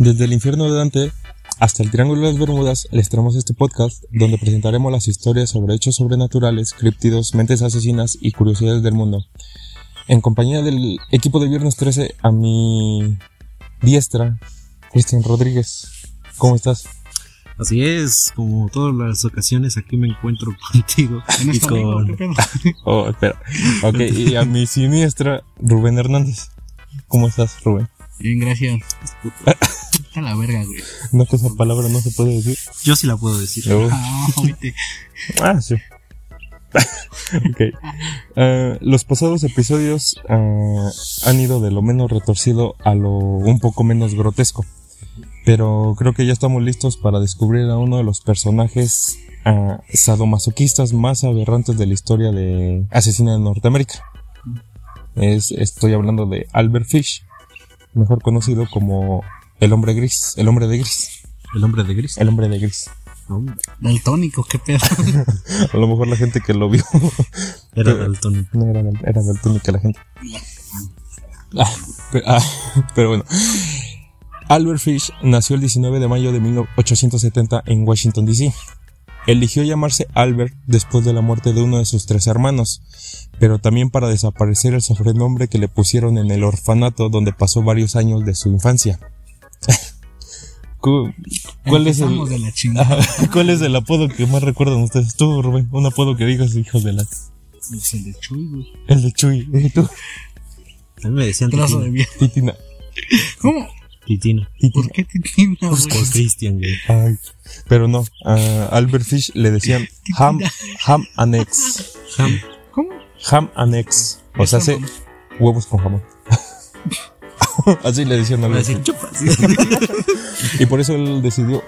Desde el infierno de Dante hasta el Triángulo de las Bermudas les traemos este podcast donde presentaremos las historias sobre hechos sobrenaturales, críptidos, mentes asesinas y curiosidades del mundo. En compañía del equipo de Viernes 13, a mi diestra, Cristian Rodríguez. ¿Cómo estás? Así es, como todas las ocasiones aquí me encuentro contigo. En y esta con... Oh, espera. Ok, y a mi siniestra, Rubén Hernández. ¿Cómo estás, Rubén? Bien, gracias. Está la verga, güey. No que esa palabra no se puede decir. Yo sí la puedo decir. Oh. Ah. Ah, sí. ok. Ah, los pasados episodios ah, han ido de lo menos retorcido a lo un poco menos grotesco. Pero creo que ya estamos listos para descubrir a uno de los personajes ah, sadomasoquistas más aberrantes de la historia de asesina de Norteamérica. Es, estoy hablando de Albert Fish, mejor conocido como el hombre gris, el hombre de gris, El hombre de gris. el hombre de gris. Daltónico, qué pedo. A lo mejor la gente que lo vio Era Dalton. No era, era daltónica la gente. Ah, pero, ah, pero bueno. Albert Fish nació el 19 de mayo de 1870 en Washington, D.C. Eligió llamarse Albert después de la muerte de uno de sus tres hermanos, pero también para desaparecer el sobrenombre que le pusieron en el orfanato donde pasó varios años de su infancia. Cu- ¿Cuál es el, Empezamos de la chingada. Ajá, ¿Cuál es el apodo que más recuerdan ustedes? Tú, Rubén, un apodo que digas, hijos de la... Es el de Chuy, güey. El de Chuy, ¿y tú? A mí me decían Trozo de Titina. vieja. Titina. ¿Cómo? Titina. Titina. ¿Por qué te tiene, Pues güey? por Christian, güey. Ay, pero no, a Albert Fish le decían ham, ham annex. Ham. ¿Cómo? Ham annex. O sea, hace huevos con jamón. Así le decían a Voy a Albert decir chupas. Y por eso él decidió,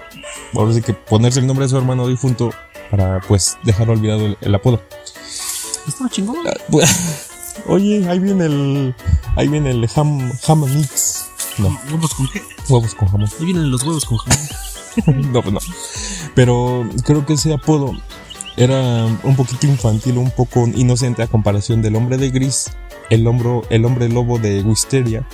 ahora sí que ponerse el nombre de su hermano difunto para pues dejar olvidado el, el apodo. Estaba chingón. Ah, Oye, ahí viene el, ahí viene el ham, ham annex. No, ¿Huevos con qué? huevos con jamón. Ahí vienen los huevos con jamón. No, pues no. Pero creo que ese apodo era un poquito infantil, un poco inocente a comparación del hombre de gris, el, hombro, el hombre lobo de Wisteria,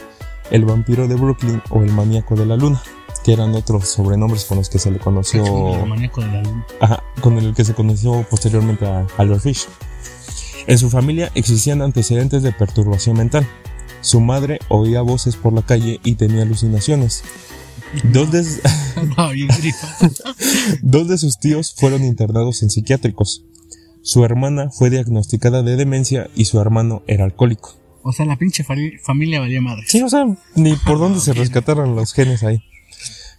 el vampiro de Brooklyn o el maníaco de la luna, que eran otros sobrenombres con los que se le conoció, El maníaco de la luna. ajá, con el que se conoció posteriormente a Albert Fish. En su familia existían antecedentes de perturbación mental. Su madre oía voces por la calle y tenía alucinaciones. Dos de. Dos de sus tíos fueron internados en psiquiátricos. Su hermana fue diagnosticada de demencia y su hermano era alcohólico. O sea, la pinche familia valía madre. Sí, o sea, ni por dónde se rescataron los genes ahí.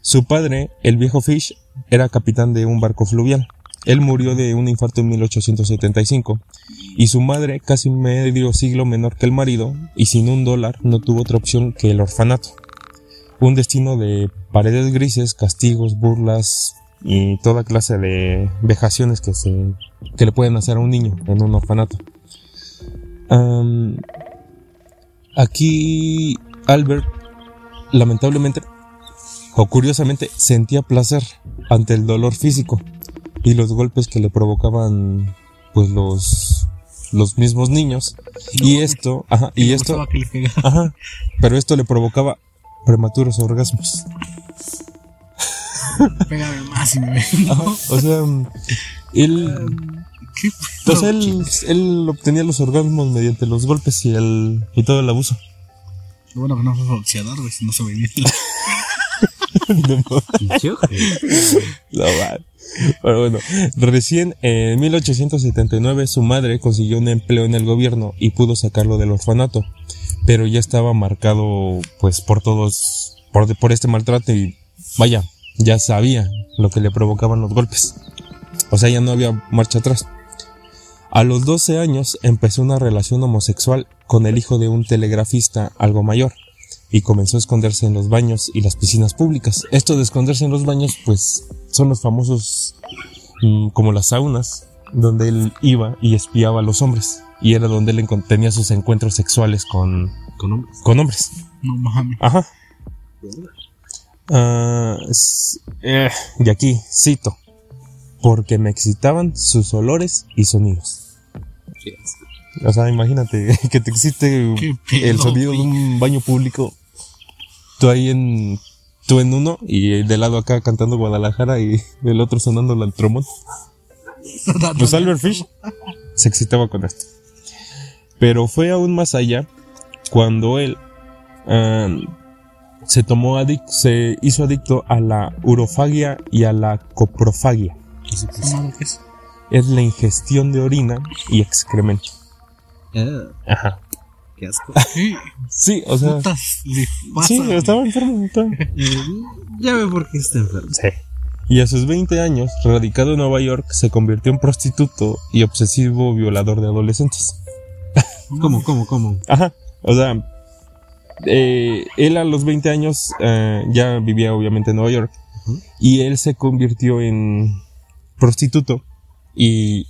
Su padre, el viejo Fish, era capitán de un barco fluvial. Él murió de un infarto en 1875 y su madre, casi medio siglo menor que el marido y sin un dólar, no tuvo otra opción que el orfanato. Un destino de paredes grises, castigos, burlas y toda clase de vejaciones que se que le pueden hacer a un niño en un orfanato. Aquí Albert, lamentablemente o curiosamente, sentía placer ante el dolor físico y los golpes que le provocaban pues los los mismos niños y esto, ajá, y esto, ajá, pero esto le provocaba prematuros orgasmos. Pégame más y me ven. Ajá, o sea, él ¿Qué pues él, él obtenía los orgasmos mediante los golpes y el y todo el abuso. Bueno no fue boxeador, güey, si no se venía. No, va. Pero bueno, recién en 1879 su madre consiguió un empleo en el gobierno y pudo sacarlo del orfanato, pero ya estaba marcado pues por todos, por, por este maltrato y vaya, ya sabía lo que le provocaban los golpes. O sea, ya no había marcha atrás. A los 12 años empezó una relación homosexual con el hijo de un telegrafista algo mayor y comenzó a esconderse en los baños y las piscinas públicas. Esto de esconderse en los baños, pues son los famosos mm, como las saunas, donde él iba y espiaba a los hombres. Y era donde él tenía sus encuentros sexuales con, con hombres. con hombres. No mames. Ajá. Ah, s- eh, y aquí cito, porque me excitaban sus olores y sonidos. O sea, imagínate que te Qué pedo, el sonido de un baño público. Tú ahí en tú en uno y de lado acá cantando Guadalajara y el otro sonando la tromón. Pues Albert Fish se excitaba con esto. Pero fue aún más allá cuando él um, se tomó adic se hizo adicto a la urofagia y a la coprofagia. ¿Cómo que es? Es la ingestión de orina y excremento. Eh, Ajá. qué asco. Sí, Sí, o sea, putas, pasa, sí, estaba enfermo. estaba- ya ve por qué está enfermo. Sí. Y a sus 20 años, radicado en Nueva York, se convirtió en prostituto y obsesivo violador de adolescentes. ¿Cómo, cómo, cómo? Ajá. O sea, eh, él a los 20 años eh, ya vivía obviamente en Nueva York. Y él se convirtió en prostituto y,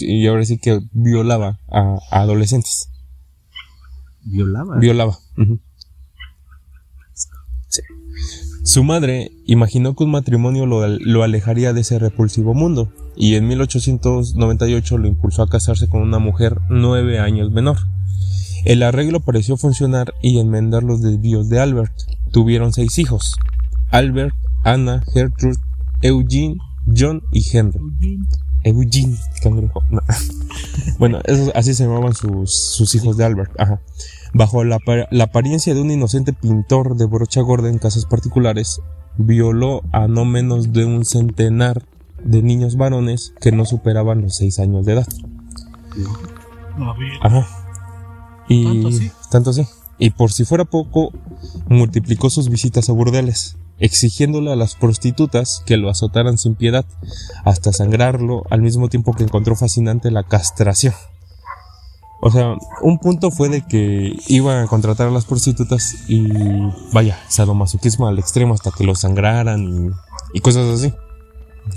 y ahora sí que violaba a, a adolescentes. Violaba. Violaba. Sí. Su madre imaginó que un matrimonio lo, lo alejaría de ese repulsivo mundo y en 1898 lo impulsó a casarse con una mujer nueve años menor. El arreglo pareció funcionar y enmendar los desvíos de Albert. Tuvieron seis hijos. Albert, Anna, Gertrude, Eugene, John y Henry. Eugene, cangrejo. No. bueno, así se llamaban sus, sus hijos de Albert. Ajá. Bajo la, la apariencia de un inocente pintor de brocha gorda en casas particulares, violó a no menos de un centenar de niños varones que no superaban los seis años de edad. Ajá. Y ¿Tanto así? tanto así. Y por si fuera poco, multiplicó sus visitas a burdeles, exigiéndole a las prostitutas que lo azotaran sin piedad, hasta sangrarlo, al mismo tiempo que encontró fascinante la castración. O sea, un punto fue de que iba a contratar a las prostitutas y vaya, sadomasoquismo al extremo hasta que lo sangraran y, y cosas así.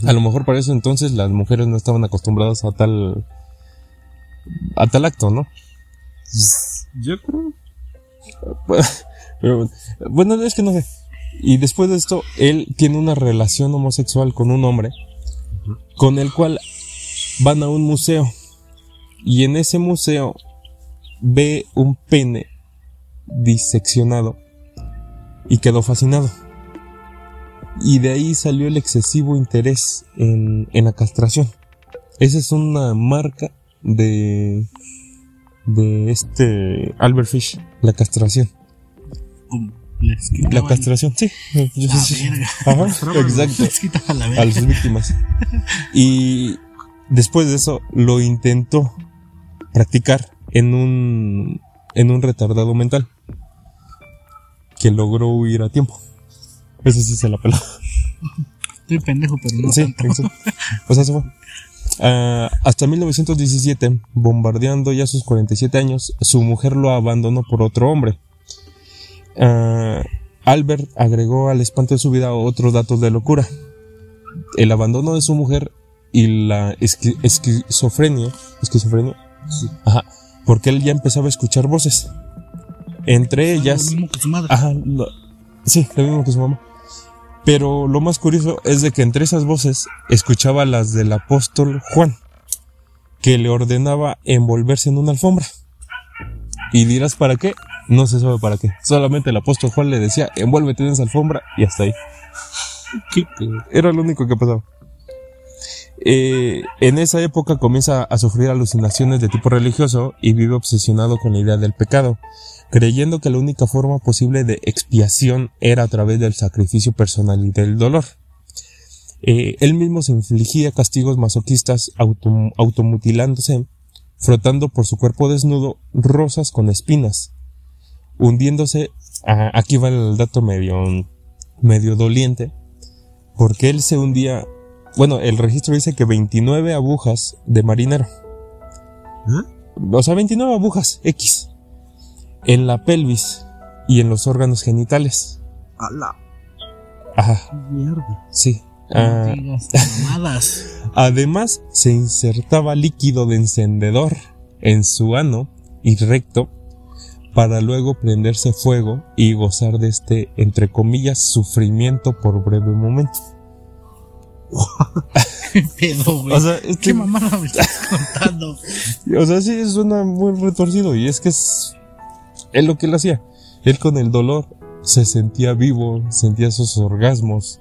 A lo mejor para eso entonces las mujeres no estaban acostumbradas a tal a tal acto, ¿no? Yo creo. Pero bueno, es que no sé. Y después de esto, él tiene una relación homosexual con un hombre con el cual van a un museo. Y en ese museo ve un pene diseccionado y quedó fascinado. Y de ahí salió el excesivo interés en, en la castración. Esa es una marca de, de este Albert Fish, la castración. La castración, sí. Yo la sí. Ajá, exacto. Les quitaban la A las víctimas. Y después de eso lo intentó practicar en un en un retardado mental que logró huir a tiempo. Ese sí se la peló. Estoy pendejo, pero no sí, tanto. exacto. O sea, se fue. Ah, hasta 1917, bombardeando ya sus 47 años, su mujer lo abandonó por otro hombre. Ah, Albert agregó al espanto de su vida otros datos de locura. El abandono de su mujer y la esqui- esquizofrenia. ¿Esquizofrenia? Ajá. Porque él ya empezaba a escuchar voces. Entre ellas. Lo mismo que su madre. Ajá, lo- sí, lo mismo que su mamá. Pero lo más curioso es de que entre esas voces escuchaba las del apóstol Juan, que le ordenaba envolverse en una alfombra. Y dirás, ¿para qué? No se sabe para qué. Solamente el apóstol Juan le decía, envuélvete en esa alfombra y hasta ahí. Era lo único que pasaba. Eh, en esa época comienza a sufrir alucinaciones de tipo religioso y vive obsesionado con la idea del pecado, creyendo que la única forma posible de expiación era a través del sacrificio personal y del dolor. Eh, él mismo se infligía castigos masoquistas autom- automutilándose, frotando por su cuerpo desnudo rosas con espinas, hundiéndose, aquí va el dato medio, medio doliente, porque él se hundía, bueno, el registro dice que 29 agujas de marinero, ¿Ah? o sea, 29 agujas X, en la pelvis y en los órganos genitales. A la Ajá, mierda. sí. Ah, además, se insertaba líquido de encendedor en su ano y recto para luego prenderse fuego y gozar de este, entre comillas, sufrimiento por breve momento. ¿Qué pedo, güey? O sea, este- ¿Qué mamada me estás contando? O sea, sí, suena muy retorcido y es que es, es lo que él hacía. Él con el dolor se sentía vivo, sentía esos orgasmos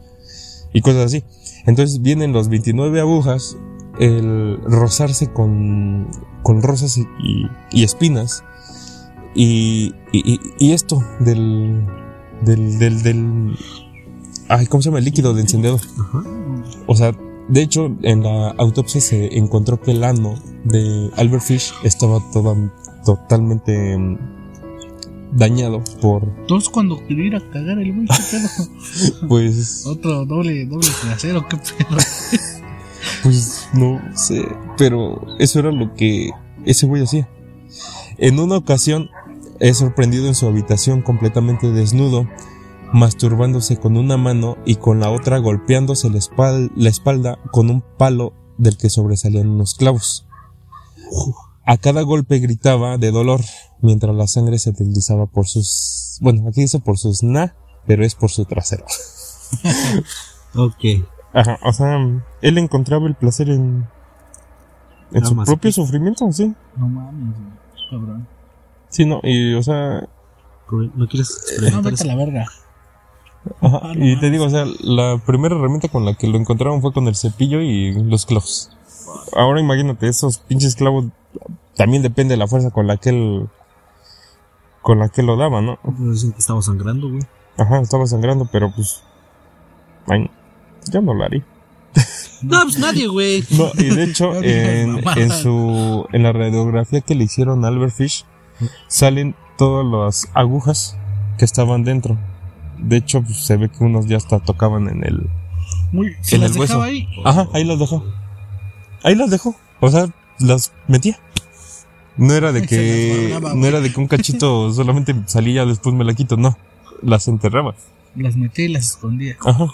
y cosas así. Entonces vienen los 29 agujas, el rozarse con, con rosas y, y espinas y, y, y esto del, del, del, del, ay, ¿cómo se llama? El líquido de encendedor. Ajá. O sea, de hecho, en la autopsia se encontró que el ano de Albert Fish estaba toda, totalmente mm, dañado por, Entonces cuando quiero ir a cagar el güey, pues, Otro doble, doble trasero, qué pedo. pues, no sé, pero eso era lo que ese güey hacía. En una ocasión, es sorprendido en su habitación completamente desnudo, masturbándose con una mano y con la otra golpeándose la, espal- la espalda con un palo del que sobresalían unos clavos. A cada golpe gritaba de dolor, mientras la sangre se deslizaba por sus... Bueno, aquí dice por sus na, pero es por su trasero. Ok. Ajá, o sea, él encontraba el placer en... En su propio que- sufrimiento, sí. No mames, cabrón. Sí, no, y o sea, ¿No quieres No, experimentar vete a la verga. Ajá, Ah, no y te digo, o sea, la primera herramienta con la que lo encontraron fue con el cepillo y los clavos. Ahora imagínate, esos pinches clavos también depende de la fuerza con la que él con la que lo daba, ¿no? Pues Dicen que estaba sangrando, güey. Ajá, estaba sangrando, pero pues ay, yo no lo haría. No, pues nadie, güey. No, y de hecho No en, en su en la radiografía que le hicieron a Albert Fish salen todas las agujas que estaban dentro. De hecho, pues, se ve que unos ya hasta tocaban en el Muy, se En las el hueso. dejaba ahí. Ajá, ahí las dejó. Ahí las dejó. O sea, las metía. No era de que guardaba, no era de que un cachito solamente salía después me la quito, no. Las enterraba. Las metí y las escondía. Ajá.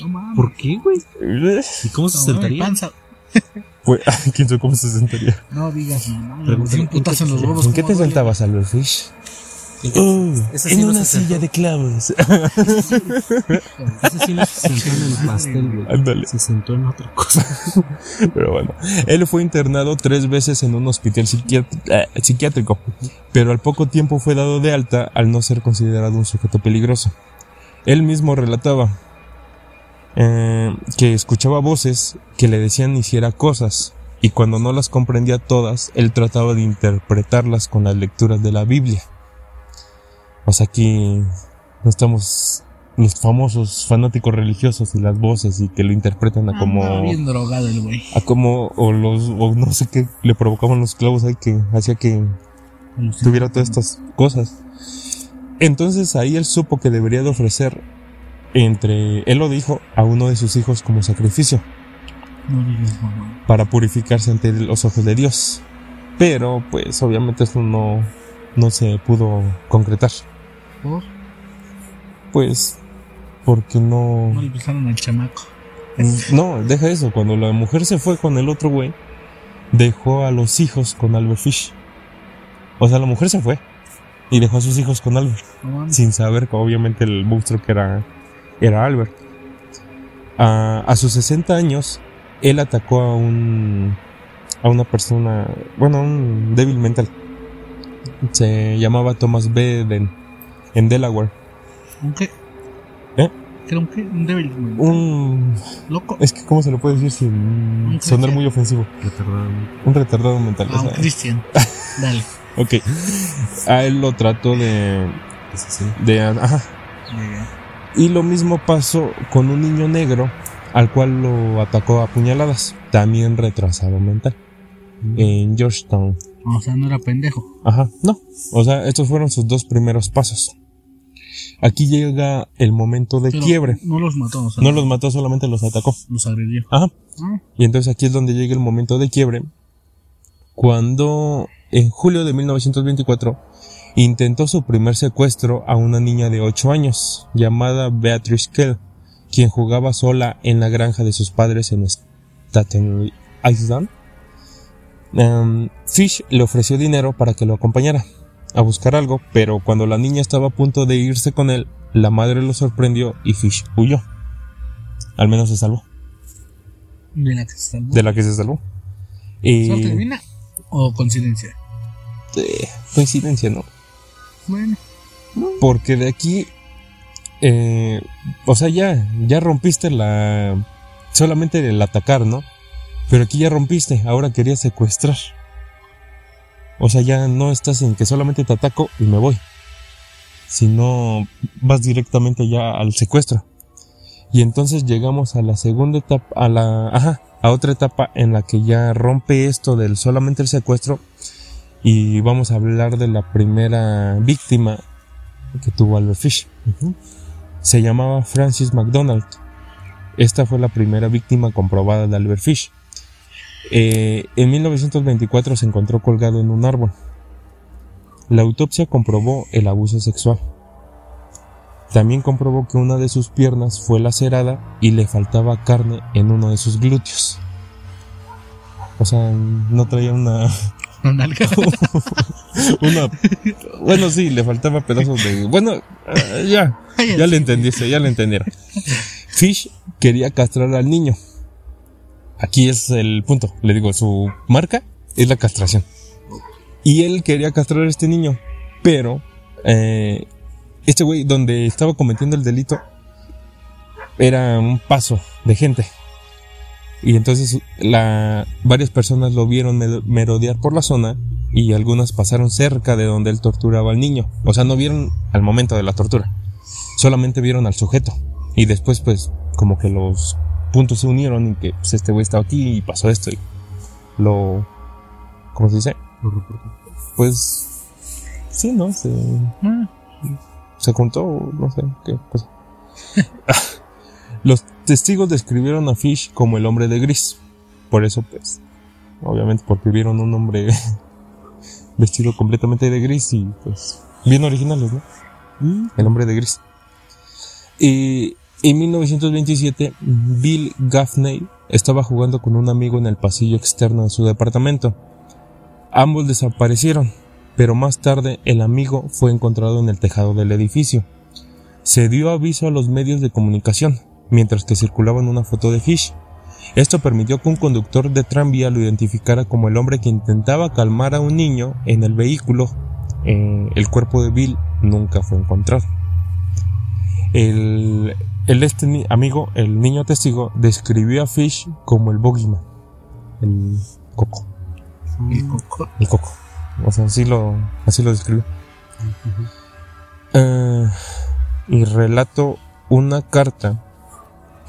No mames. ¿Por qué, güey? ¿Y cómo se No, mi sentaría? panza. Pues, quién sabe cómo se sentaría. No digas, no, Pregúntale, putazo en los ¿en huevos. ¿En qué ¿cómo te sentabas, Albert Fish? Ese sí en no una silla de clavos. Ese sí no se sentó en el pastel, güey. Ándale. Se sentó en otra cosa. Pero bueno, él fue internado tres veces en un hospital eh, psiquiátrico, pero al poco tiempo fue dado de alta al no ser considerado un sujeto peligroso. Él mismo relataba eh, que escuchaba voces que le decían hiciera cosas, y cuando no las comprendía todas, él trataba de interpretarlas con las lecturas de la Biblia. O sea, aquí no estamos los famosos fanáticos religiosos y las voces y que lo interpretan a como Andaba bien drogado el güey. a como o los o no sé qué le provocaban los clavos ahí que hacía que tuviera todas estas cosas entonces ahí él supo que debería de ofrecer entre él lo dijo a uno de sus hijos como sacrificio No digas, mamá. para purificarse ante los ojos de Dios pero pues obviamente eso no no se pudo concretar ¿Por? pues porque no No le gustaron al chamaco. No, deja eso. Cuando la mujer se fue con el otro güey, dejó a los hijos con Albert Fish. O sea, la mujer se fue y dejó a sus hijos con Albert, No sin saber que obviamente el monstruo que era, era Albert. A, a sus 60 años, él atacó a un, a una persona, bueno, a un débil mental. Se llamaba Thomas Beden en Delaware. ¿Un qué? ¿Eh? ¿Qué era un qué? Un débil. güey. Un, Loco. es que, ¿cómo se le puede decir sin Un sonar muy ofensivo? Retardado. Un retardado mental. o Ah, un Cristian. Dale. ok. A él lo trató de. De ajá. Llegué. Y lo mismo pasó con un niño negro al cual lo atacó a puñaladas. También retrasado mental. En Georgetown. O sea, no era pendejo. Ajá. No. O sea, estos fueron sus dos primeros pasos. Aquí llega el momento de Pero quiebre. No los mató, o sea, No los mató, solamente los atacó. los agredió. Ajá. Ah, Y entonces aquí es donde llega el momento de quiebre, cuando en julio de 1924 intentó su primer secuestro a una niña de 8 años, llamada Beatrice Kell, quien jugaba sola en la granja de sus padres en Staten Island. Em, Fish le ofreció dinero para que lo acompañara a buscar algo, pero cuando la niña estaba a punto de irse con él, la madre lo sorprendió y Fish huyó. Al menos se salvó de la que se salvó. de la que se salvó. ¿Suerte divina o coincidencia? eh, coincidencia, ¿no? Bueno, Porque de aquí eh, o sea, ya, ya rompiste la, solamente el atacar, ¿no? Pero aquí ya rompiste, ahora querías secuestrar. O sea, ya no estás en que solamente te ataco y me voy. Sino vas directamente ya al secuestro. Y entonces llegamos a la segunda etapa, a la, ajá, a otra etapa en la que ya rompe esto del solamente el secuestro y vamos a hablar de la primera víctima que tuvo Albert Fish. Se llamaba Francis McDonald. Esta fue la primera víctima comprobada de Albert Fish. Eh, en 1924 se encontró colgado en un árbol. La autopsia comprobó el abuso sexual. También comprobó que una de sus piernas fue lacerada y le faltaba carne en uno de sus glúteos. O sea, no traía una... Una una... Bueno, sí, le faltaba pedazos de... Bueno, eh, ya, ya le entendiste, ya le entendieron. Fish quería castrar al niño. Aquí es el punto. Le digo, su marca es la castración. Y él quería castrar a este niño, pero eh, este güey donde estaba cometiendo el delito era un paso de gente. Y entonces la, varias personas lo vieron merodear por la zona y algunas pasaron cerca de donde él torturaba al niño. O sea, no vieron al momento de la tortura, solamente vieron al sujeto. Y después pues como que los puntos se unieron y que pues, este güey estaba aquí y pasó esto y lo... ¿Cómo se dice? Pues... Sí, ¿no? Se... Ah se contó, no sé qué pues. Los testigos describieron a Fish como el hombre de gris. Por eso, pues, obviamente porque vieron un hombre vestido completamente de gris y pues bien originales, ¿no? Mm. El hombre de gris. Y en 1927, Bill Gaffney estaba jugando con un amigo en el pasillo externo de su departamento. Ambos desaparecieron pero más tarde el amigo fue encontrado en el tejado del edificio. Se dio aviso a los medios de comunicación, mientras que circulaban una foto de Fish. Esto permitió que un conductor de tranvía lo identificara como el hombre que intentaba calmar a un niño en el vehículo. Eh, el cuerpo de Bill nunca fue encontrado. El, este amigo, el niño testigo, describió a Fish como el bogeyman, el coco. El coco. El coco. O sea, así lo, así lo describe. Eh, y relato una carta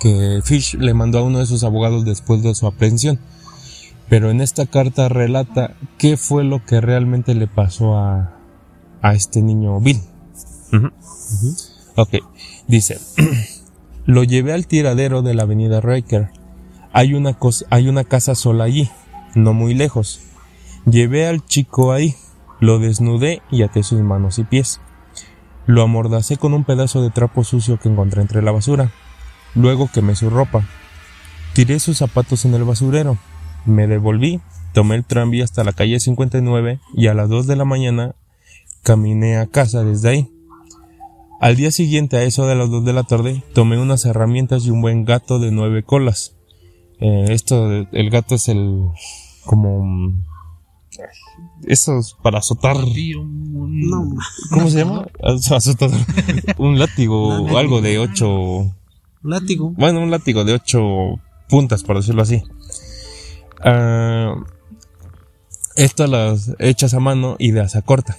que Fish le mandó a uno de sus abogados después de su aprehensión. Pero en esta carta relata qué fue lo que realmente le pasó a, a este niño Bill. Ok, dice, lo llevé al tiradero de la avenida Riker. Hay una, hay una casa sola allí, no muy lejos. Llevé al chico ahí, lo desnudé y até sus manos y pies. Lo amordacé con un pedazo de trapo sucio que encontré entre la basura. Luego quemé su ropa. Tiré sus zapatos en el basurero. Me devolví, tomé el tranvía hasta la calle 59 y a las 2 de la mañana caminé a casa desde ahí. Al día siguiente, a eso de las 2 de la tarde, tomé unas herramientas y un buen gato de nueve colas. Eh, esto, el gato es el como esos para azotar. ¿Cómo se llama? Azotar un látigo o algo de ocho. Látigo. Bueno, un látigo de ocho puntas, por decirlo así. Uh, estas las hechas a mano y de asa corta.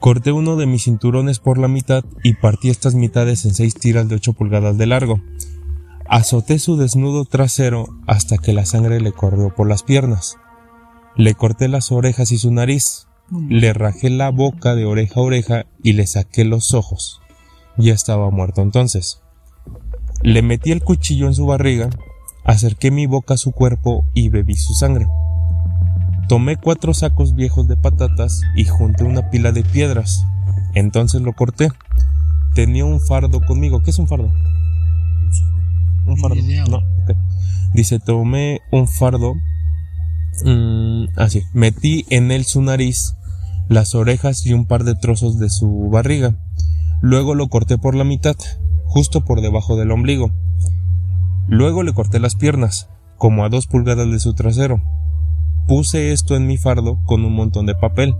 Corté uno de mis cinturones por la mitad y partí estas mitades en seis tiras de 8 pulgadas de largo. Azoté su desnudo trasero hasta que la sangre le corrió por las piernas. Le corté las orejas y su nariz, le rajé la boca de oreja a oreja y le saqué los ojos. Ya estaba muerto entonces. Le metí el cuchillo en su barriga, acerqué mi boca a su cuerpo y bebí su sangre. Tomé cuatro sacos viejos de patatas y junté una pila de piedras. Entonces lo corté. Tenía un fardo conmigo. ¿Qué es un fardo? Un fardo. No, Dice, tomé un fardo Mm, así. Metí en él su nariz, las orejas y un par de trozos de su barriga. Luego lo corté por la mitad, justo por debajo del ombligo. Luego le corté las piernas, como a dos pulgadas de su trasero. Puse esto en mi fardo con un montón de papel.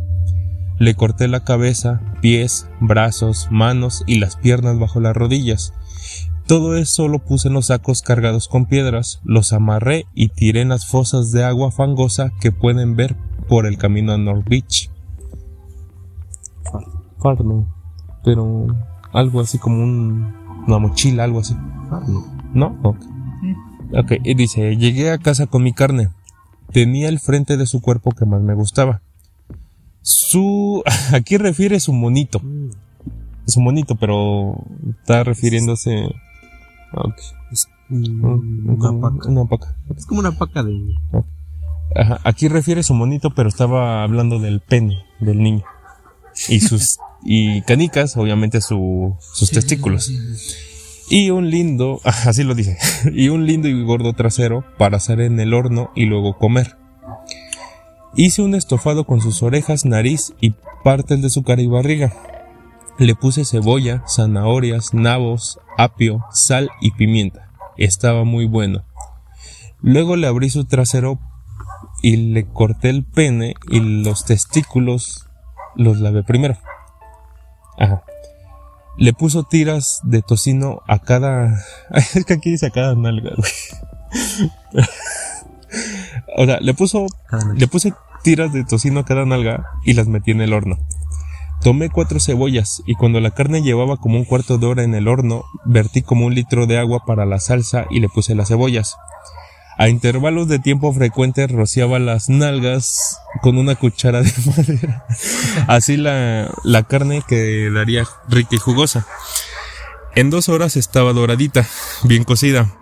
Le corté la cabeza, pies, brazos, manos y las piernas bajo las rodillas. Todo eso lo puse en los sacos cargados con piedras, los amarré y tiré en las fosas de agua fangosa que pueden ver por el camino a North Beach. Farno, pero algo así como un, una mochila, algo así. ¿No? Ok. Ok, y dice, llegué a casa con mi carne. Tenía el frente de su cuerpo que más me gustaba. Su... Aquí refiere su monito. Su monito, pero está refiriéndose... Ok. Es Mm, una como paca. Una paca. Es como una paca de. Ajá, Aquí refiere su monito, pero estaba hablando del pene del niño. Y sus... y canicas, obviamente su, sus testículos. Y un lindo, así lo dice, y un lindo y gordo trasero para hacer en el horno y luego comer. Hice un estofado con sus orejas, nariz y partes de su cara y barriga. Le puse cebolla, zanahorias, nabos, apio, sal y pimienta. Estaba muy bueno. Luego le abrí su trasero y le corté el pene y los testículos los lavé primero. Ajá. Le puso tiras de tocino a cada. Es que aquí dice a cada nalga, güey. O sea, le puso. Le puse tiras de tocino a cada nalga y las metí en el horno. Tomé cuatro cebollas y cuando la carne llevaba como un cuarto de hora en el horno, vertí como un litro de agua para la salsa y le puse las cebollas. A intervalos de tiempo frecuentes rociaba las nalgas con una cuchara de madera. Así la, la carne quedaría rica y jugosa. En dos horas estaba doradita, bien cocida.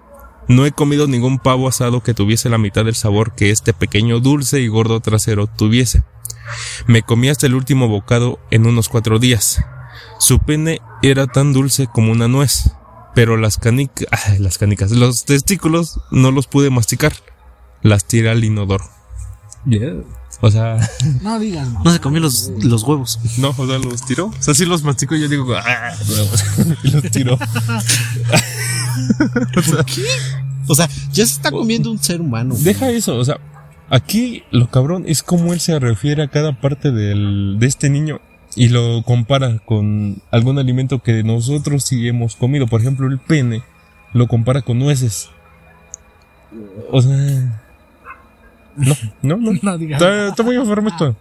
No he comido ningún pavo asado que tuviese la mitad del sabor que este pequeño dulce y gordo trasero tuviese. Me comí hasta el último bocado en unos cuatro días. Su pene era tan dulce como una nuez, pero las canicas, las canicas, los testículos no los pude masticar. Las tiré al inodoro. O sea, No digas, mamá. No se comió los, los huevos. no, o sea, los tiró. O sea, sí los masticó y yo digo, ah, huevos", y los tiró. O sea, O sea, ya se está comiendo un ser humano. Deja eso, o sea, aquí lo cabrón es como él se refiere a cada parte del, de este niño y lo compara con algún alimento que nosotros sí hemos comido. Por ejemplo, el pene lo compara con nueces. O sea... No, no, no. Está, está muy enfermo esto.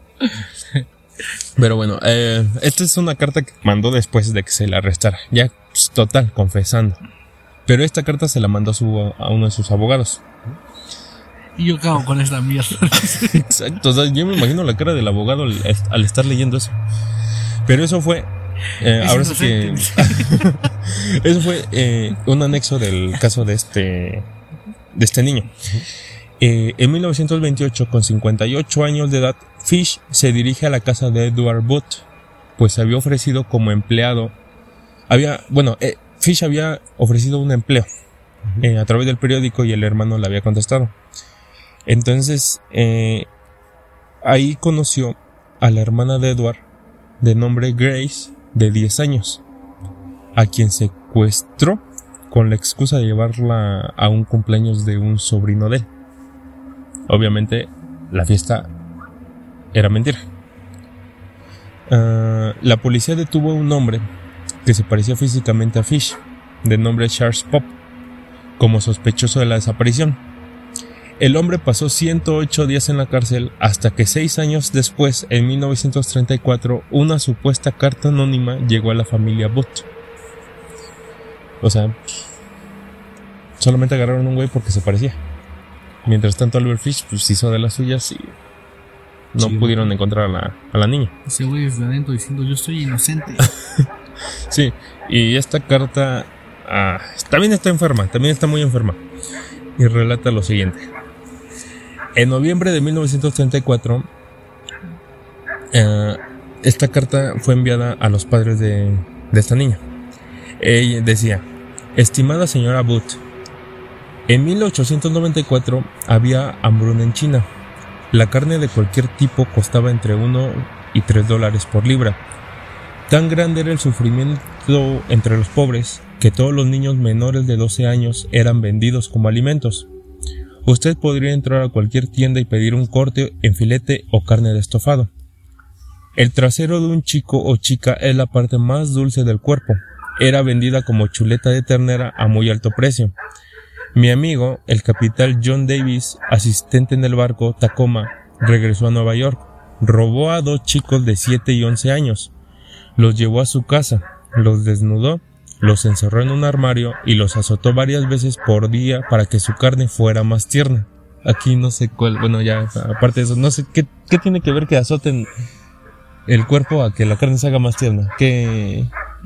Pero bueno, eh, esta es una carta que mandó después de que se la arrestara. Ya, pues, total, confesando. Pero esta carta se la mandó a, su, a uno de sus abogados. Y yo cago con esta mierda. Exacto, o sea, yo me imagino la cara del abogado al, al estar leyendo eso. Pero eso fue, eh, Es ahora sí que, eso fue eh, un anexo del caso de este, de este niño. Eh, en 1928, con 58 años de edad, Fish se dirige a la casa de Edward Booth, pues se había ofrecido como empleado. Había, bueno, eh, Fish había ofrecido un empleo eh, a través del periódico y el hermano le había contestado. Entonces, eh, ahí conoció a la hermana de Edward, de nombre Grace, de 10 años, a quien secuestró con la excusa de llevarla a un cumpleaños de un sobrino de. Obviamente, la fiesta era mentira. Ah, la policía detuvo a un hombre que se parecía físicamente a Fish, de nombre Charles Pop, como sospechoso de la desaparición. El hombre pasó 108 días en la cárcel hasta que seis años después, en 1934, una supuesta carta anónima llegó a la familia Booth. O sea, solamente agarraron un güey porque se parecía. Mientras tanto, Albert Fish pues, hizo de las suyas y no Sí, pudieron encontrar a la, a la niña. Ese güey desde adentro diciendo yo estoy inocente. Sí, y esta carta ah, también está enferma, también está muy enferma. Y relata lo siguiente. En noviembre de 1934, eh, esta carta fue enviada a los padres de, de esta niña. Ella decía, estimada señora Booth, en 1894 había hambruna en China. La carne de cualquier tipo costaba entre 1 y 3 dólares por libra. Tan grande era el sufrimiento entre los pobres que todos los niños menores de 12 años eran vendidos como alimentos. Usted podría entrar a cualquier tienda y pedir un corte en filete o carne de estofado. El trasero de un chico o chica es la parte más dulce del cuerpo. Era vendida como chuleta de ternera a muy alto precio. Mi amigo, el capitán John Davis, asistente en el barco Tacoma, regresó a Nueva York. Robó a dos chicos de 7 y 11 años. Los llevó a su casa, los desnudó, los encerró en un armario y los azotó varias veces por día para que su carne fuera más tierna. Aquí no sé cuál, bueno ya, aparte de eso, no sé qué, qué tiene que ver que azoten el cuerpo a que la carne se haga más tierna. Que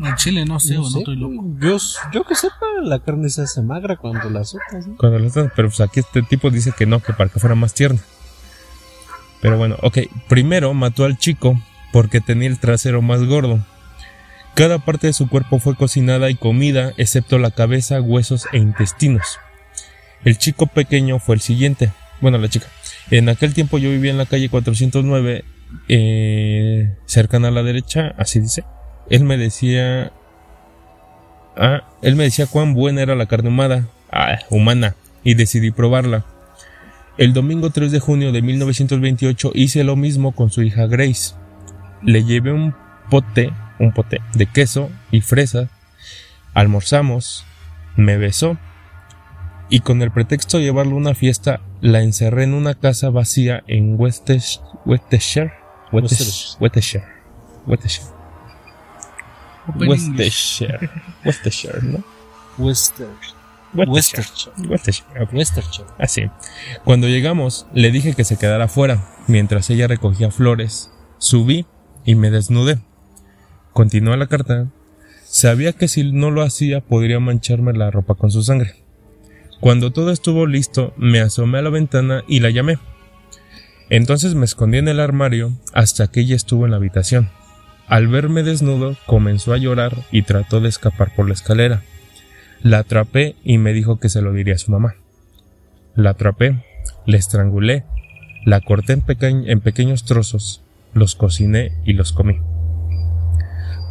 En Chile no sé, No o no estoy loco. Yo, yo que sepa, la carne se hace magra cuando la azotas. ¿no? cuando la están- pero pues aquí este tipo dice que no, que para que fuera más tierna. Pero bueno, ok, primero mató al chico porque tenía el trasero más gordo. Cada parte de su cuerpo fue cocinada y comida, excepto la cabeza, huesos e intestinos. El chico pequeño fue el siguiente. Bueno, la chica. En aquel tiempo yo vivía en la calle 409, eh, cercana a la derecha, así dice. Él me decía... Ah, él me decía cuán buena era la carne humana, ah, humana, y decidí probarla. El domingo 3 de junio de 1928 hice lo mismo con su hija Grace. Le llevé un pote, un pote de queso y fresa. Almorzamos, me besó y con el pretexto de llevarlo a una fiesta la encerré en una casa vacía en Westesh- Worcestershire, Worcestershire, Worcestershire, Worcestershire, Open English. Worcestershire, Worcestershire, ¿no? Western. Así. Cuando llegamos, le dije que se quedara afuera, mientras ella recogía flores. Subí y me desnudé. Continuó la carta. Sabía que si no lo hacía podría mancharme la ropa con su sangre. Cuando todo estuvo listo, me asomé a la ventana y la llamé. Entonces me escondí en el armario hasta que ella estuvo en la habitación. Al verme desnudo, comenzó a llorar y trató de escapar por la escalera. La atrapé y me dijo que se lo diría a su mamá. La atrapé, la estrangulé, la corté en, en pequeños trozos, los cociné y los comí.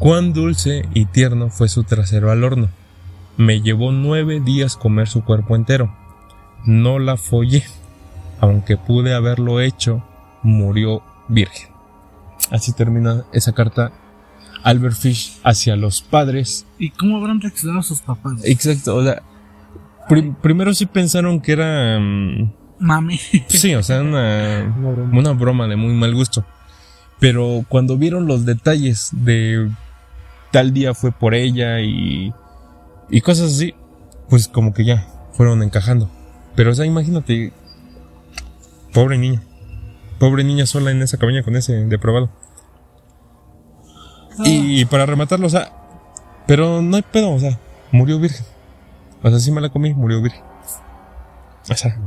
Cuán dulce y tierno fue su trasero al horno. Me llevó nueve días comer su cuerpo entero. No la follé. Aunque pude haberlo hecho, murió virgen. Así termina esa carta Albert Fish hacia los padres ¿Y cómo habrán reaccionado sus papás? Exacto, o sea, pri- primero sí pensaron que era, mm, Mami. sí, o sea, una, una broma de muy mal gusto. Pero cuando vieron los detalles de tal día fue por ella y, y cosas así, pues como que ya fueron encajando. Pero, o sea, imagínate, pobre niña, pobre niña sola en esa cabaña con ese depravado. Y para rematarlo, o sea, pero no hay pedo, o sea, murió virgen. O sea, sí me la comí, murió virgen. O sea,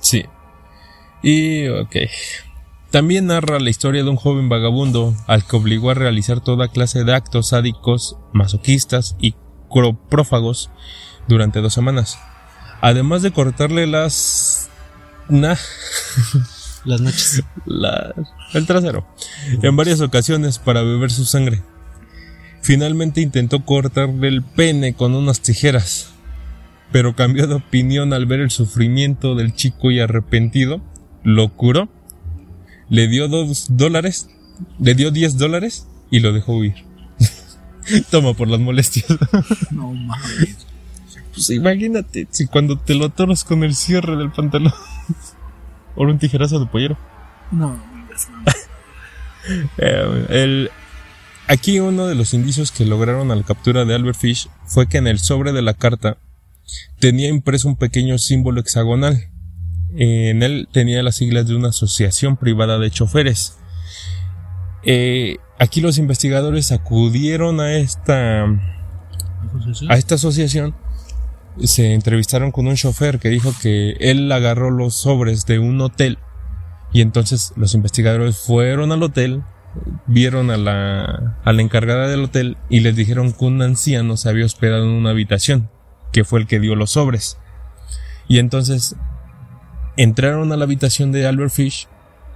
sí. Y, ok. También narra la historia de un joven vagabundo al que obligó a realizar toda clase de actos sádicos, masoquistas y croprófagos durante dos semanas. Además de cortarle las... Nah, Las noches. la- el trasero en varias ocasiones para beber su sangre. Finalmente intentó cortarle el pene con unas tijeras, pero cambió de opinión al ver el sufrimiento del chico y arrepentido, lo curó, le dio dos dólares, le dio 10 dólares y lo dejó huir. Toma por las molestias. No mames. Pues imagínate si cuando te lo atoras con el cierre del pantalón. o un tijerazo de pollero. No, no. Eh, el, aquí uno de los indicios que lograron a la captura de Albert Fish fue que en el sobre de la carta tenía impreso un pequeño símbolo hexagonal. En él tenía las siglas de una asociación privada de choferes. Eh, aquí los investigadores acudieron a esta, a esta asociación. Se entrevistaron con un chofer que dijo que él agarró los sobres de un hotel y entonces los investigadores fueron al hotel, vieron a la, a la encargada del hotel y les dijeron que un anciano se había hospedado en una habitación, que fue el que dio los sobres. Y entonces entraron a la habitación de Albert Fish,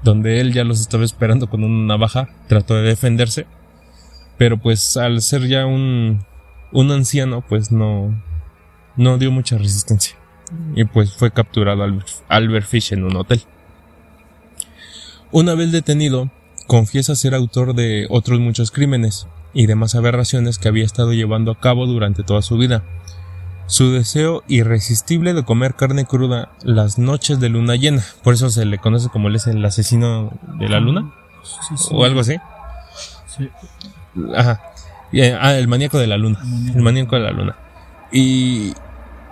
donde él ya los estaba esperando con una navaja, trató de defenderse, pero pues al ser ya un, un anciano, pues no, no dio mucha resistencia. Y pues fue capturado Albert, Albert Fish en un hotel. Una vez detenido, confiesa ser autor de otros muchos crímenes y demás aberraciones que había estado llevando a cabo durante toda su vida. Su deseo irresistible de comer carne cruda las noches de luna llena, por eso se le conoce como él es el asesino de la luna Sí, sí. o algo así. Sí. Ajá. Ah, el maníaco de la luna. El maníaco de la luna. Y,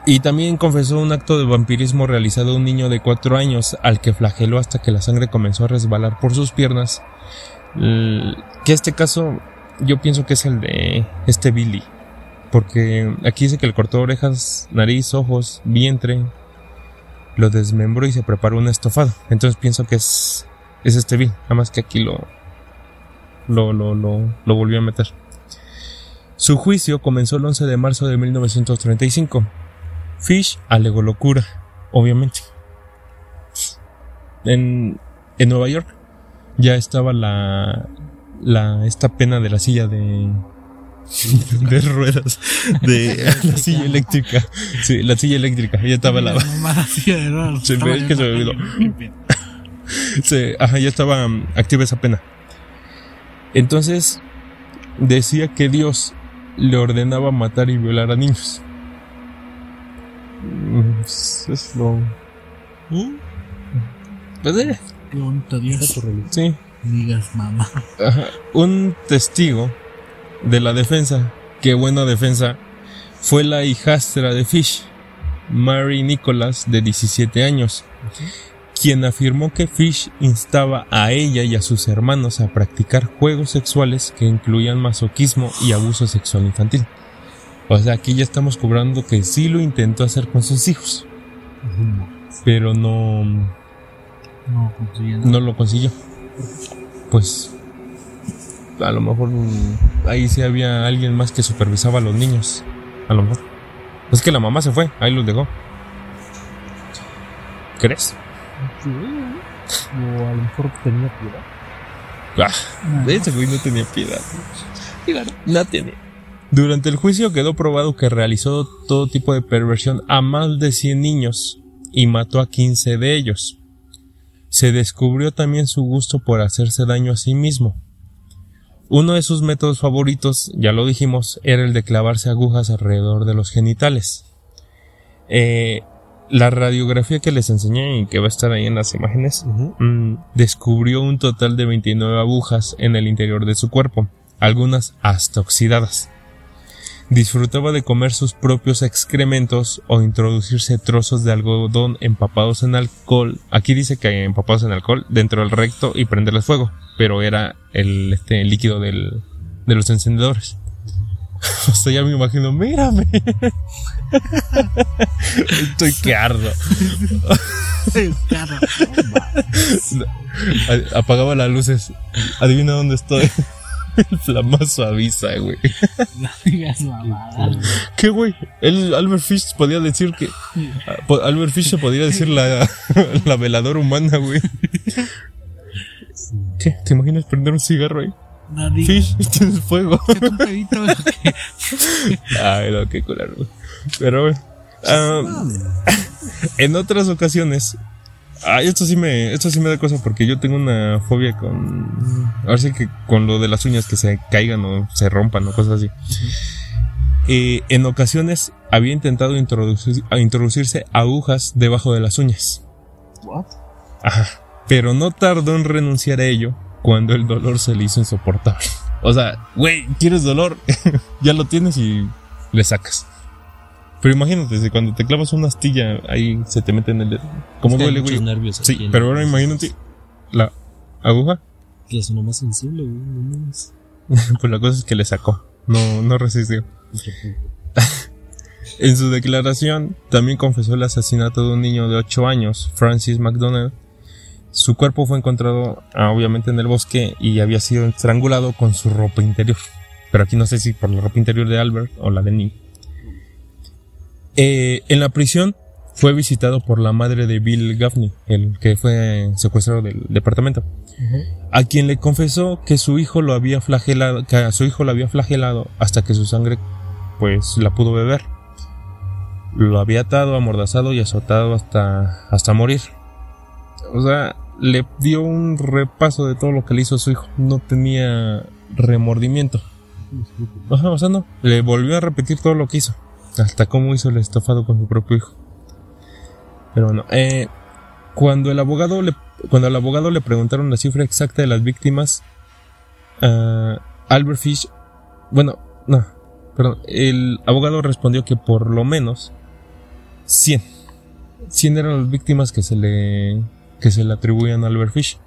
y también confesó un acto de vampirismo realizado a un niño de cuatro años al que flageló hasta que la sangre comenzó a resbalar por sus piernas. Que este caso yo pienso que es el de este Billy. Porque aquí dice que le cortó orejas, nariz, ojos, vientre, lo desmembró y se preparó un estofado. Entonces pienso que es, es este Bill. Nada más que aquí lo, lo, lo, lo, lo volvió a meter. Su juicio comenzó el 11 de marzo de 1935. Fish alegó locura, obviamente. En, en Nueva York ya estaba la, la, esta pena de la silla de, de ruedas, de la silla eléctrica. Sí, la silla eléctrica, ya estaba la, mamada así de raro. Se ve que se me la olvidó. Sí, ajá, ya estaba mm, activa esa pena. Entonces, decía que Dios le ordenaba matar y violar a niños. Mm, Es lo... Pues, eh, bonito Dios. Sí, Digas mamá. ajá. Un testigo de la defensa, qué buena defensa, fue la hijastra de Fish, Mary Nicholas, de 17 años, quien afirmó que Fish instaba a ella y a sus hermanos a practicar juegos sexuales que incluían masoquismo y abuso sexual infantil. O sea, aquí ya estamos cobrando que sí lo intentó hacer con sus hijos, pero no, No, no lo consiguió. Pues a lo mejor ahí sí había alguien más que supervisaba a los niños. A lo mejor. Es que la mamá se fue, ahí los dejó. ¿Crees? O a lo mejor tenía piedad. Ah, ese güey no tenía piedad. No tenía. Durante el juicio quedó probado que realizó todo tipo de perversión a más de 100 niños y mató a 15 de ellos. Se descubrió también su gusto por hacerse daño a sí mismo. Uno de sus métodos favoritos, ya lo dijimos, era el de clavarse agujas alrededor de los genitales. Eh, la radiografía que les enseñé y que va a estar ahí en las imágenes mm, descubrió un total de 29 agujas en el interior de su cuerpo, algunas hasta oxidadas. Disfrutaba de comer sus propios excrementos o introducirse trozos de algodón empapados en alcohol. Aquí dice que empapados en alcohol dentro del recto y prenderles fuego, pero era el este líquido del, de los encendedores. O sea, ya me imagino, mírame. Estoy que ardo. Apagaba las luces. Adivina dónde estoy. El flamazo avisa, güey. No digas mamada. ¿Qué, güey? El Albert Fish podía decir que. ah, Albert Fish se podía decir la, la veladora humana, güey. ¿Qué? ¿Te imaginas prender un cigarro ahí? Digas. Fish, tienes fuego. Un pedito, Ay, no, qué güey. Pero, güey. ah, en otras ocasiones. Ay, esto sí me, esto sí me da cosa porque yo tengo una fobia con. Ahora sí que con lo de las uñas que se caigan o se rompan o cosas así. Eh, en ocasiones había intentado introducir, introducirse agujas debajo de las uñas. What? Ajá. Pero no tardó en renunciar a ello cuando el dolor se le hizo insoportable. O sea, güey, ¿quieres dolor? ya lo tienes y le sacas. Pero imagínate, si cuando te clavas una astilla, ahí se te mete en el dedo. ¿Cómo duele, güey? Sí, pero ahora imagínate la aguja. Que es uno más sensible, güey. no. Pues la cosa es que le sacó. No, no resistió. En su declaración, también confesó el asesinato de un niño de 8 años, Francis McDonald. Su cuerpo fue encontrado, ah, obviamente, en el bosque y había sido estrangulado con su ropa interior. Pero aquí no sé si por la ropa interior de Albert o la de Nick. Eh, en la prisión fue visitado por la madre de Bill Gaffney, el que fue secuestrado del departamento a quien le confesó que su hijo lo había flagelado, que a su hijo lo había flagelado hasta que su sangre pues la pudo beber. Lo había atado, amordazado y azotado hasta hasta morir. O sea, le dio un repaso de todo lo que le hizo a su hijo. No tenía remordimiento. Ajá, o sea, no. Le volvió a repetir todo lo que hizo. Hasta cómo hizo el estofado con su propio hijo. Pero bueno, eh, cuando el abogado le, cuando al abogado le preguntaron la cifra exacta de las víctimas, ah, Albert Fish, bueno, no, perdón, el abogado respondió que por lo menos 100. 100 eran las víctimas que se le, que se le atribuían a Albert Fish.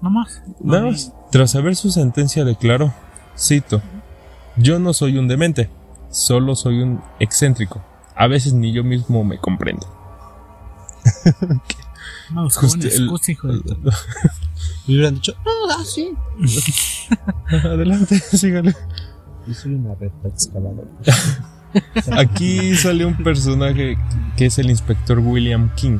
No más. Nada más, tras saber su sentencia declaró, cito, yo no soy un demente, solo soy un excéntrico. A veces ni yo mismo me comprendo. No, el- excusa, hijo de Me hubieran dicho, no, ah, sí. Adelante, sígale. Yo soy una reta excavadora. Aquí sale un personaje que es el inspector William King.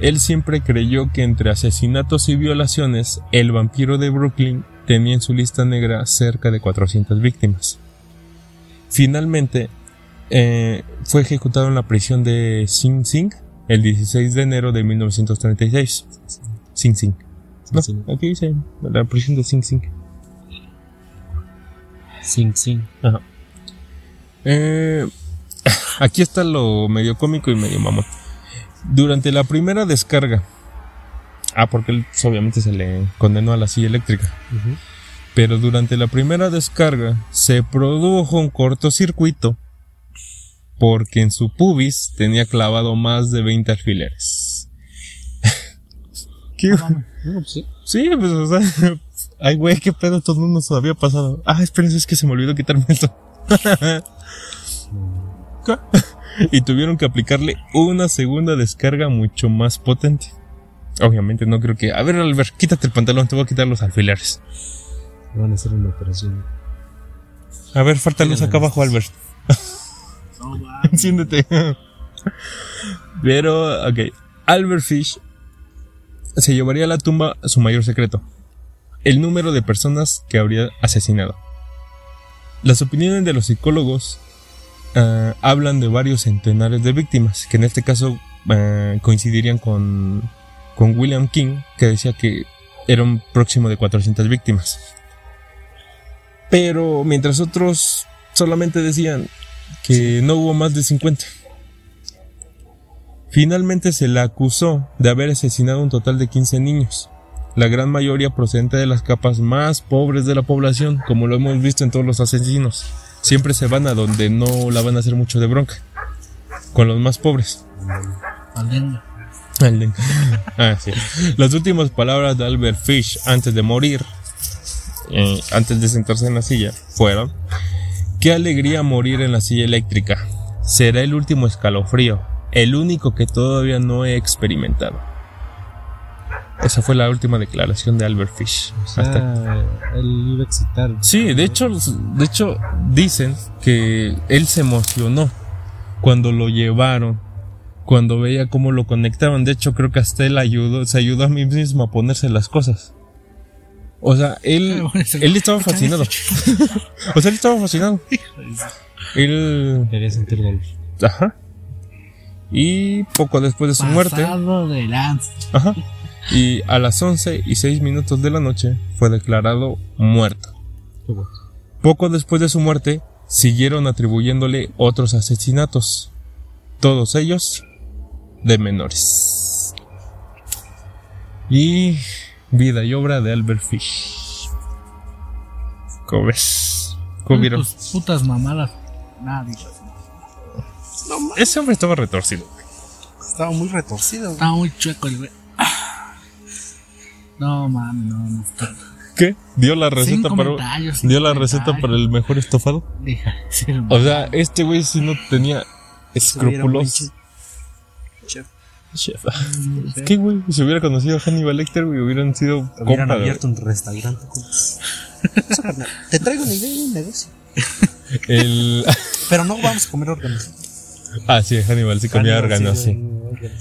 Él siempre creyó que entre asesinatos y violaciones, el vampiro de Brooklyn tenía en su lista negra cerca de 400 víctimas. Finalmente, eh, fue ejecutado en la prisión de Sing Sing el 16 de enero de 1936. Sing Sing. No, aquí dice la prisión de Sing Sing. Sing, sing. Ajá. Eh, aquí está lo medio cómico y medio mamón. Durante la primera descarga. Ah, porque él pues, obviamente se le condenó a la silla eléctrica. Pero durante la primera descarga se produjo un cortocircuito. Porque en su pubis tenía clavado más de 20 alfileres. ¿Qué? No, pues sí. Sí, pues, o sea, ay, güey, qué pedo, todo no nos había pasado. Ah, espérense, es que se me olvidó quitarme esto. y tuvieron que aplicarle una segunda descarga mucho más potente. Obviamente no creo que, a ver, Albert, quítate el pantalón, te voy a quitar los alfileres. Van a hacer una operación. A ver, falta luz acá abajo, Albert. No. Enciéndete. Pero, ok. Albert Fish se llevaría a la tumba su mayor secreto. El número de personas que habría asesinado. Las opiniones de los psicólogos ah, hablan de varios centenares de víctimas, que en este caso ah, coincidirían con, con William King, que decía que era un próximo de 400 víctimas. Pero mientras otros solamente decían que no hubo más de 50. Finalmente se le acusó de haber asesinado un total de 15 niños, la gran mayoría procedente de las capas más pobres de la población, como lo hemos visto en todos los asesinos. Siempre se van a donde no la van a hacer mucho de bronca, con los más pobres. Valiendo. Al de- Ah, sí. Las últimas palabras de Albert Fish antes de morir, eh, antes de sentarse en la silla, fueron: Qué alegría morir en la silla eléctrica. Será el último escalofrío, el único que todavía no he experimentado. Esa fue la última declaración de Albert Fish. O sea, Hasta- él iba a excitar. Sí, de hecho, de hecho dicen que él se emocionó cuando lo llevaron, cuando veía cómo lo conectaban. De hecho, creo que hasta él ayudó, se ayudó a mí mismo a ponerse las cosas. O sea, él, él estaba fascinado. O sea, él estaba fascinado. Él, Quería sentir dolor. ajá. Y poco después de su muerte, de lanza. ajá. Y a las 11 y 6 minutos de la noche fue declarado muerto. Poco después de su muerte, siguieron atribuyéndole otros asesinatos, todos ellos de menores. Y vida y obra de Albert Fish. ¿Cómo ves? ¿Cómo vieron? Tus putas mamadas. Nadie. Ese hombre estaba retorcido. Estaba muy retorcido. Estaba muy chueco el güey. No, mami, no, no. ¿Qué? ¿Dio la receta Sin para dio la receta para el mejor estofado? Deja de ser O sea, este güey sí no tenía escrupulosos. Chef. Chef. Es que, güey, si hubiera conocido a Hannibal Lecter, güey, hubieran sido Hubieran compa, abierto un restaurante. Te traigo una idea de un negocio. El... Pero no vamos a comer órganos. Ah, sí, Hannibal sí comía órganos, sí.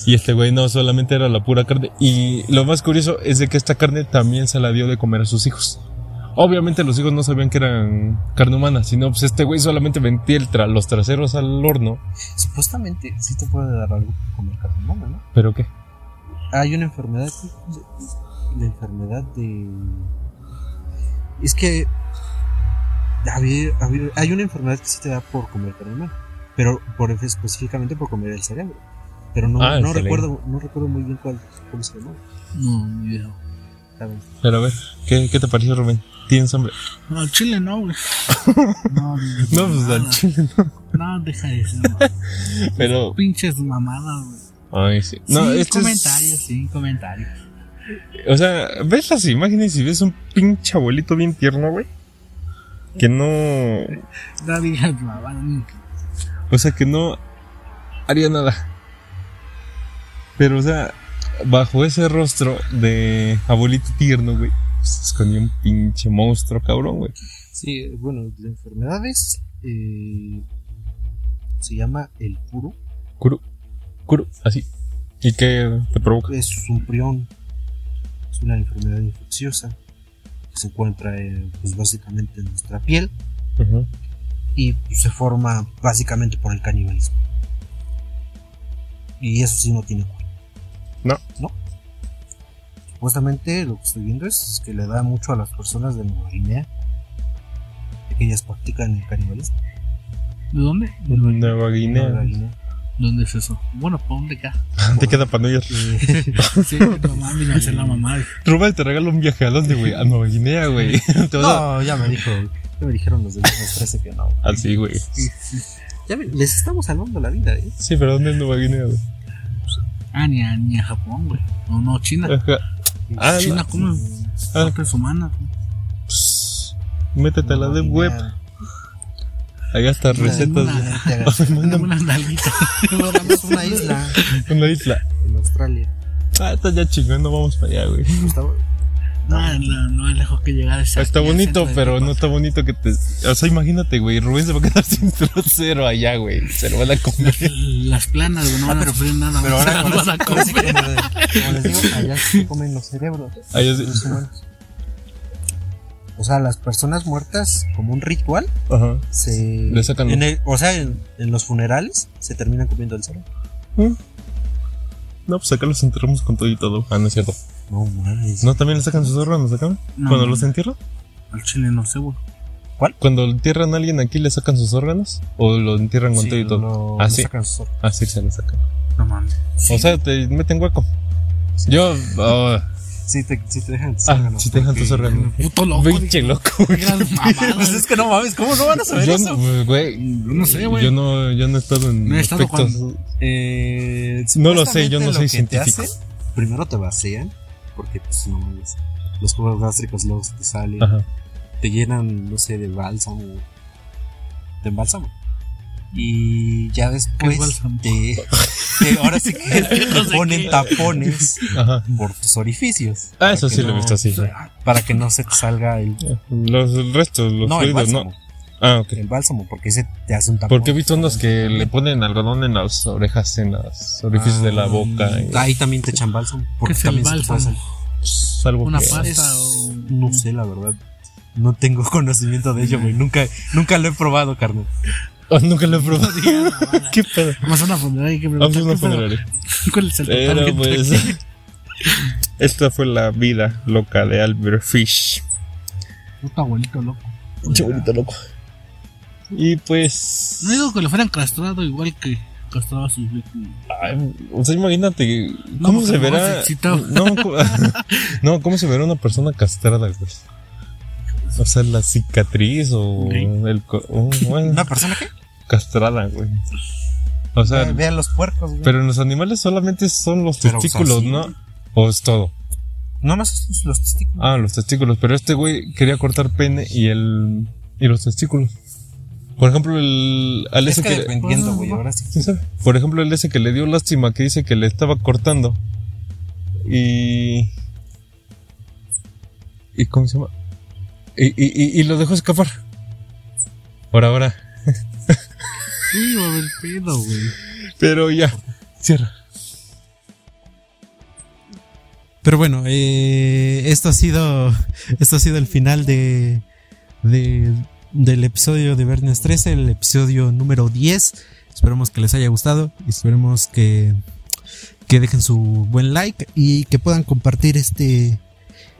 Y este güey no solamente era la pura carne. Y lo más curioso es de que esta carne también se la dio de comer a sus hijos. Obviamente los hijos no sabían que eran carne humana, sino pues este güey solamente el tra- los traseros al horno. Supuestamente sí te puede dar algo por comer carne humana, ¿no? ¿Pero qué? hay una enfermedad. La enfermedad de. Es que. había- había- hay una enfermedad que se te da por comer carne humana, pero por, específicamente por comer el cerebro. Pero no, Ah, no recuerdo no recuerdo muy bien cuál, cómo se llama. No, ni idea. Pero a ver, ¿qué, qué te pareció, Rubén? ¿Tienes hambre? No, al chile no, güey. No, No, pues al chile no. No, deja eso. güey. Pero. Pinches mamadas, güey. Ay, sí. No, sí, este es- comentarios, sí, comentarios. O sea, ves las imágenes y ves un pinche abuelito bien tierno, güey. Que no. No digas mamadas. O sea, que no haría nada. Pero, o sea, bajo ese rostro de abuelito tierno, güey, se escondía un pinche monstruo cabrón, güey. Sí, bueno, la enfermedad es. eh, se llama el puro. Curu, curu, así. ¿Y qué te provoca? Es un prión. Es una enfermedad infecciosa que se encuentra eh, pues, básicamente en nuestra piel Ujú. Y pues, se forma básicamente por el canibalismo. Y eso sí no tiene cura. No. No. Supuestamente lo que estoy viendo es que le da mucho a las personas de Nueva Guinea que ellas practican el canibalismo. ¿De dónde? Nueva Nueva Guinea. Guinea. ¿Dónde es eso? Bueno, ¿para dónde queda? Te queda para no ir. Eh, Sí, no mames, me hace la mamá. Rubén te regala un viaje a dónde, güey? A Nueva Guinea, güey. No, ya me dijo, ya me dijeron los de los 13 que no. Así, güey. Ya ven, les estamos salvando la vida, ¿eh? Sí, pero ¿dónde es Nueva Guinea, güey? Ah, ni a, ni a Japón, güey. No, no, China. Ajá. Ah, China no. come Ah, partes humanas. pues, métete a la de web. Allá está Una- recetas. una- Una nalguita. Una isla Una isla. en Australia. Ah, está ya chingón, no vamos para allá, güey. No, no, no es lejos que llegar a esa- Está bonito, pero no está bonito que te. O sea, imagínate, güey. Rubén se va a quedar sin trasero allá, güey. Se lo van a comer. Las planas, güey, no van a sufrir nada. Pero ahora, se van a comer. como, les digo, allá se comen los cerebros Allá los humanos. O sea, las personas muertas, como un ritual, Ajá. se. Le sacan en el- o sea, en, en los funerales se terminan comiendo el cerebro. No, pues acá los enterramos con todo y todo. Ah, no es cierto. No mames. ¿No también le sacan sus órganos acá? No, Cuando no, los entierran. Al chile no sé, güey. Cuando entierran a alguien aquí, ¿le sacan sus órganos? ¿O lo entierran con Sí, todo y todo? lo- Ah, sacan sus órganos. Ah, sí, se lo sacan. No mames. O sea, te meten hueco. Yo. ah, Sí, te, sí te dejan tus ah, órganos, si te dejan tus órganos. Puto loco. Pinche loco. Pues es que no mames, ¿cómo no van a saber Yo, eso? güey, No sé, güey. Yo no, yo no he estado en No he estado Eh, No lo sé, yo no soy científico. primero te vacían, porque pues no mames, los jugos gástricos luego se te salen, Ajá. te llenan, no sé, de bálsamo, de bálsamo. Y ya después te, te- ahora sí que te No ponen qué. tapones Ajá. por tus orificios. Ah, eso sí lo he no- visto, sí. sí. Para que no se te salga el, Los restos, los no, el fluidos, ¿no? Bálsamo, Ah, ok. el bálsamo, porque ese te hace un tapón. Porque he visto unos que le ponen algodón en las orejas, en los orificios de la boca. y- Ahí también te echan bálsamo. ¿Qué Porque es el también se te bálsamo? pues, algo Una que- pasta Es- o. No sé, la verdad. No tengo conocimiento de ello, güey. Nunca, nunca lo he probado, carnal. Oh, nunca lo he probado. ¿Qué pedo? Vamos a una funeraria que Vamos a preguntar una qué pedo. funeraria. ¿Cuál es el Pero pues. Esta fue la vida loca de Albert Fish. Puto abuelito loco. Chabuelito loco. Y pues. No digo que lo fueran castrado igual que castraba a sus ay, o sea, imagínate. ¿Cómo porque se no verá? se excitaba. No, ¿cómo se verá una persona castrada, güey? O sea, la cicatriz o Sí. el. oh, bueno, ¿Una persona qué? castrada, güey. O sea, Ve- Vean los puercos, güey. pero en los animales solamente son los Pero, o sea, testículos, sí. ¿no? O es todo. no, son los testículos. Ah, los testículos. Pero este güey quería cortar pene y el. y los testículos. Por ejemplo, el. Al es ese que dependiendo, güey. Ahora sí. ¿Quién sabe? Por ejemplo, el ese que le dio lástima que dice que le estaba cortando. Y. ¿Y cómo se llama? Y, y, y, y lo dejó escapar. Por ahora. Sí, va a haber pedo, güey. Pero ya. Cierra. Pero bueno, eh, esto ha sido esto ha sido el final de, de- del episodio de Viernes 13, el episodio número 10. Esperemos que les haya gustado y esperemos que que dejen su buen like y que puedan compartir este,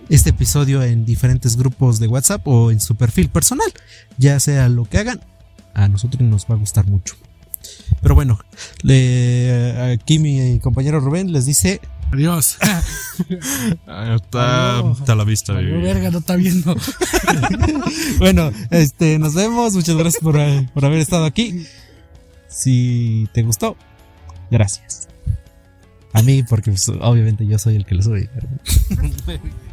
este episodio en diferentes grupos de WhatsApp o en su perfil personal. Ya sea lo que hagan, a nosotros nos va a gustar mucho. Pero bueno, le- aquí mi compañero Rubén les dice Adiós. Está, está a la vista, baby. verga, no está viendo. Bueno, este, nos vemos. Muchas gracias por, eh, por haber estado aquí. Si te gustó, gracias. A mí, porque pues, obviamente yo soy el que lo sube.